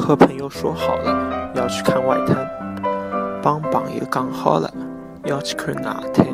和朋友说好了要去看外滩。帮朋友讲好了要去看外滩